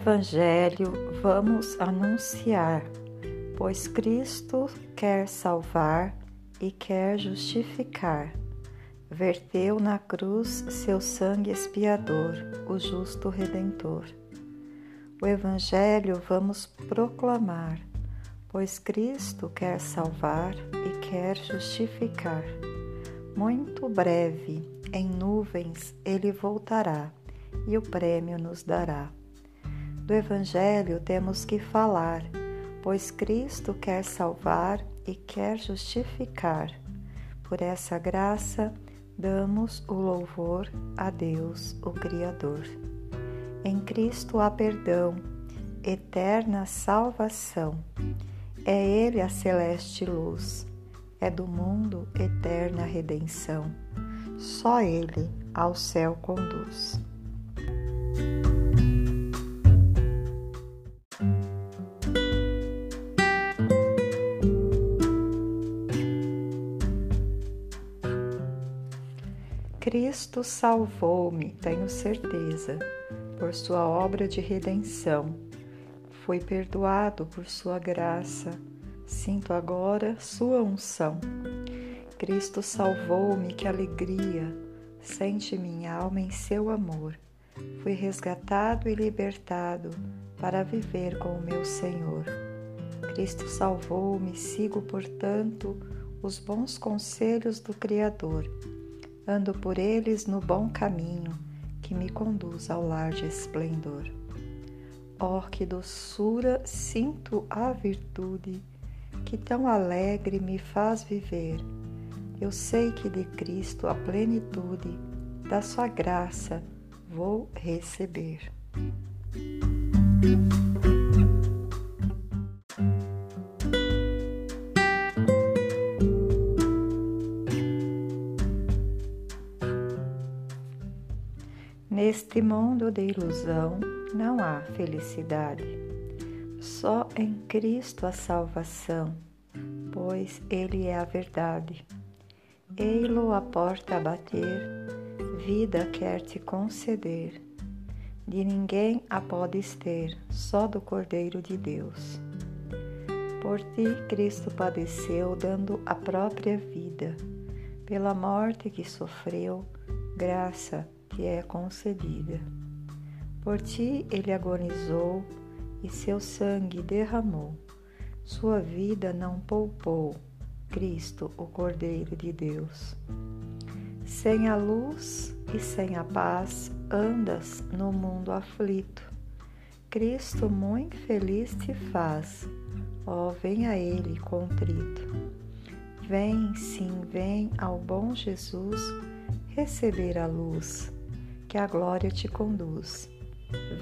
Evangelho vamos anunciar, pois Cristo quer salvar e quer justificar. Verteu na cruz seu sangue expiador, o justo redentor. O Evangelho vamos proclamar, pois Cristo quer salvar e quer justificar. Muito breve, em nuvens, ele voltará e o prêmio nos dará. Do Evangelho temos que falar, pois Cristo quer salvar e quer justificar. Por essa graça, damos o louvor a Deus, o Criador. Em Cristo há perdão, eterna salvação. É Ele a celeste luz, é do mundo eterna redenção. Só Ele ao céu conduz. Cristo salvou-me, tenho certeza, por sua obra de redenção. Fui perdoado por sua graça, sinto agora sua unção. Cristo salvou-me, que alegria, sente minha alma em seu amor. Fui resgatado e libertado para viver com o meu Senhor. Cristo salvou-me, sigo, portanto, os bons conselhos do Criador ando por eles no bom caminho que me conduz ao lar de esplendor. Oh, que doçura sinto a virtude que tão alegre me faz viver. Eu sei que de Cristo a plenitude da sua graça vou receber. Neste mundo de ilusão não há felicidade. Só em Cristo a salvação, pois Ele é a verdade. Ei-lo a porta a bater, vida quer te conceder. De ninguém a podes ter, só do Cordeiro de Deus. Por ti Cristo padeceu, dando a própria vida. Pela morte que sofreu, graça que é concedida. Por ti ele agonizou e seu sangue derramou. Sua vida não poupou, Cristo, o Cordeiro de Deus. Sem a luz e sem a paz andas no mundo aflito. Cristo muito feliz te faz, ó, oh, vem a Ele contrito. Vem, sim, vem ao bom Jesus receber a luz que a glória te conduz.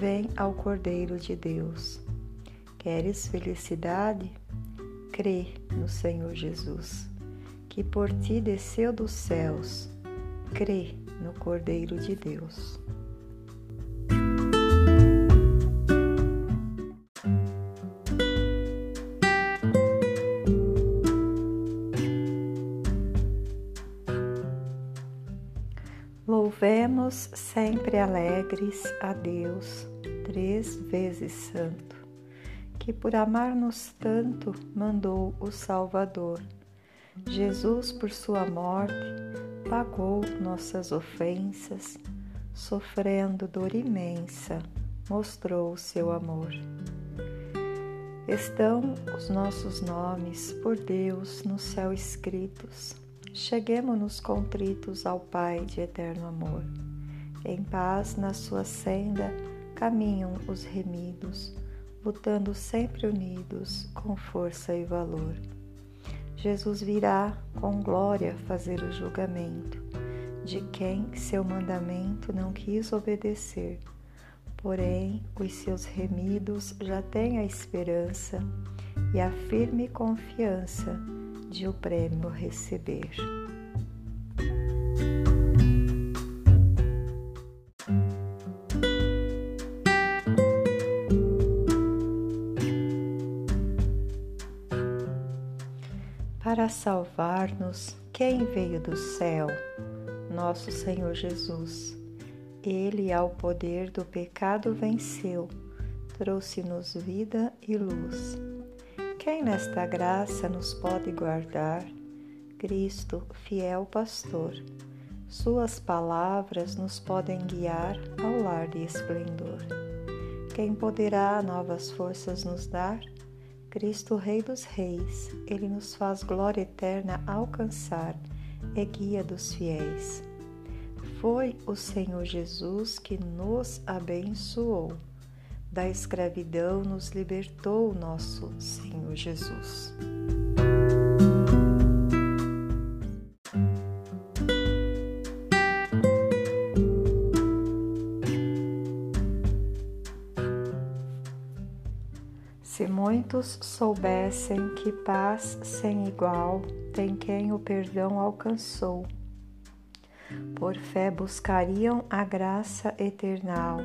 Vem ao Cordeiro de Deus. Queres felicidade? Crê no Senhor Jesus, que por ti desceu dos céus. Crê no Cordeiro de Deus. Louvemos sempre alegres a Deus, três vezes Santo, que por amar-nos tanto mandou o Salvador. Jesus, por sua morte, pagou nossas ofensas, sofrendo dor imensa, mostrou o seu amor. Estão os nossos nomes por Deus no céu escritos Cheguemos-nos contritos ao Pai de eterno amor. Em paz, na sua senda, caminham os remidos, lutando sempre unidos, com força e valor. Jesus virá com glória fazer o julgamento de quem seu mandamento não quis obedecer. Porém, os seus remidos já têm a esperança e a firme confiança de o prêmio receber. Para salvar-nos, quem veio do céu? Nosso Senhor Jesus. Ele, ao poder do pecado, venceu, trouxe-nos vida e luz. Quem nesta graça nos pode guardar? Cristo, fiel pastor. Suas palavras nos podem guiar ao lar de esplendor. Quem poderá novas forças nos dar? Cristo, Rei dos Reis, Ele nos faz glória eterna alcançar, é guia dos fiéis. Foi o Senhor Jesus que nos abençoou. Da escravidão nos libertou nosso Senhor Jesus. Se muitos soubessem que paz sem igual tem quem o perdão alcançou, por fé buscariam a graça eternal,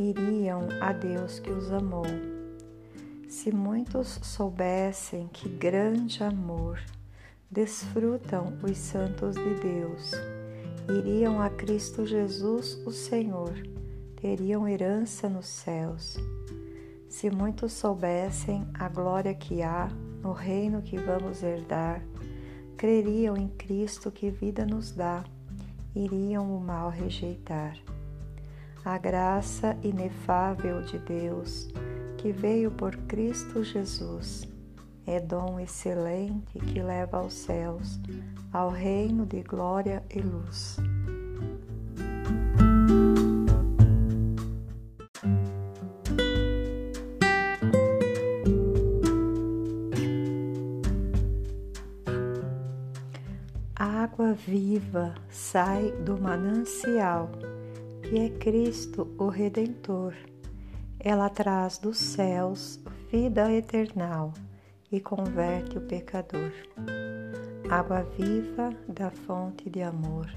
iriam a Deus que os amou. Se muitos soubessem que grande amor desfrutam os santos de Deus, iriam a Cristo Jesus, o Senhor, teriam herança nos céus. Se muitos soubessem a glória que há no reino que vamos herdar, creriam em Cristo que vida nos dá, iriam o mal rejeitar. A graça inefável de Deus, que veio por Cristo Jesus, é dom excelente que leva aos céus, ao reino de glória e luz. água viva sai do manancial, que é Cristo o Redentor. Ela traz dos céus vida eternal e converte o pecador. Água viva da fonte de amor,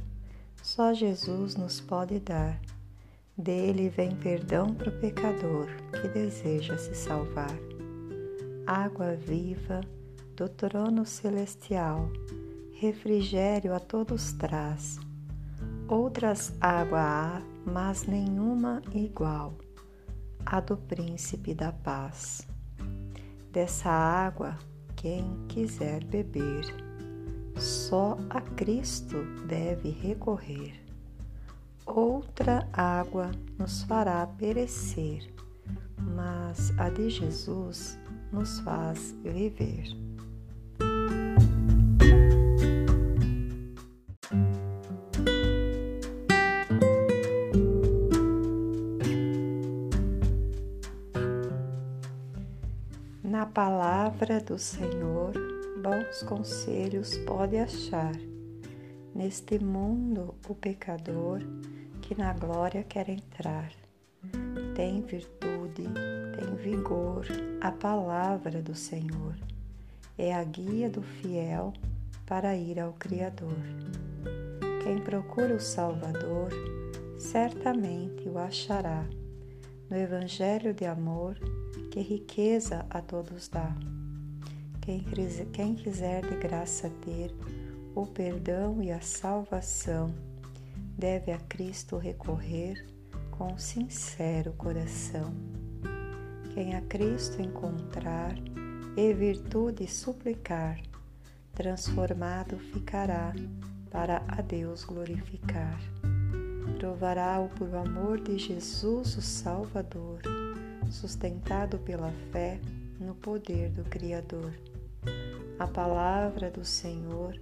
só Jesus nos pode dar. Dele vem perdão para o pecador que deseja se salvar. Água viva do trono celestial refrigério a todos traz. Outras água há, mas nenhuma igual, a do príncipe da paz. Dessa água, quem quiser beber, só a Cristo deve recorrer. Outra água nos fará perecer, mas a de Jesus nos faz viver. Na palavra do Senhor, bons conselhos pode achar. Neste mundo, o pecador que na glória quer entrar. Tem virtude, tem vigor, a palavra do Senhor. É a guia do fiel para ir ao Criador. Quem procura o Salvador, certamente o achará. No Evangelho de amor, que riqueza a todos dá. Quem, quiser de graça ter o perdão e a salvação, deve a Cristo recorrer com sincero coração. Quem a Cristo encontrar e virtude suplicar, transformado ficará para a Deus glorificar. Provará-o por amor de Jesus o Salvador sustentado pela fé no poder do Criador. A palavra do Senhor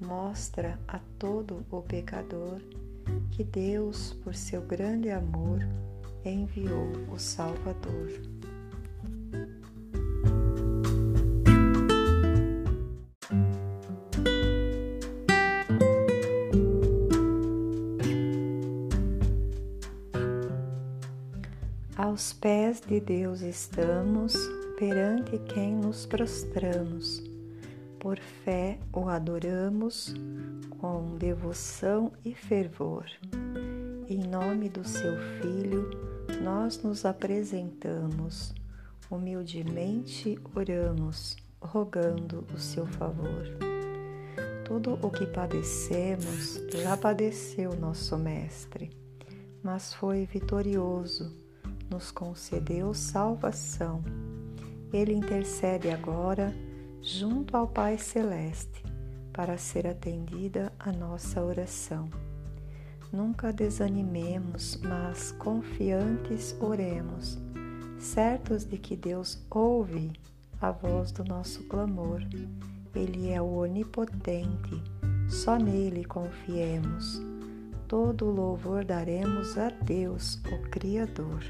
mostra a todo o pecador que Deus, por seu grande amor, enviou o Salvador. Aos pés de Deus estamos, perante quem nos prostramos. Por fé o adoramos, com devoção e fervor. Em nome do seu Filho, nós nos apresentamos, humildemente oramos, rogando o seu favor. Tudo o que padecemos já padeceu nosso Mestre, mas foi vitorioso nos concedeu salvação. Ele intercede agora junto ao Pai Celeste para ser atendida a nossa oração. Nunca desanimemos, mas confiantes oremos, certos de que Deus ouve a voz do nosso clamor. Ele é o onipotente, só nele confiemos. Todo louvor daremos a Deus, o Criador.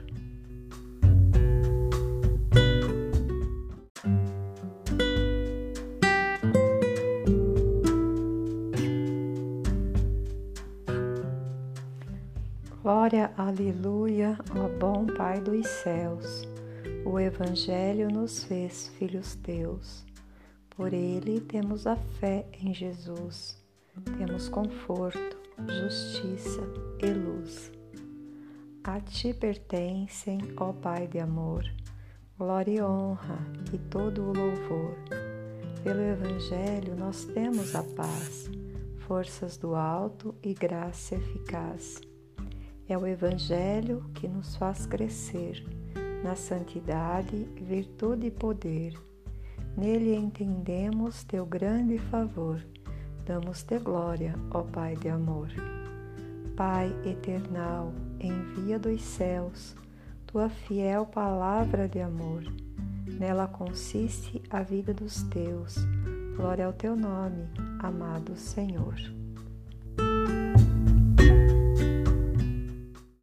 Glória, aleluia, ó bom Pai dos céus. O Evangelho nos fez filhos teus. Por ele temos a fé em Jesus. Temos conforto, justiça e luz. A ti pertencem, ó Pai de amor, glória e honra e todo o louvor. Pelo Evangelho nós temos a paz, forças do alto e graça eficaz. É o Evangelho que nos faz crescer na santidade, virtude e poder. Nele entendemos teu grande favor. Damos-te glória, ó Pai de amor. Pai eternal, envia dos céus tua fiel palavra de amor. Nela consiste a vida dos teus. Glória ao teu nome, amado Senhor.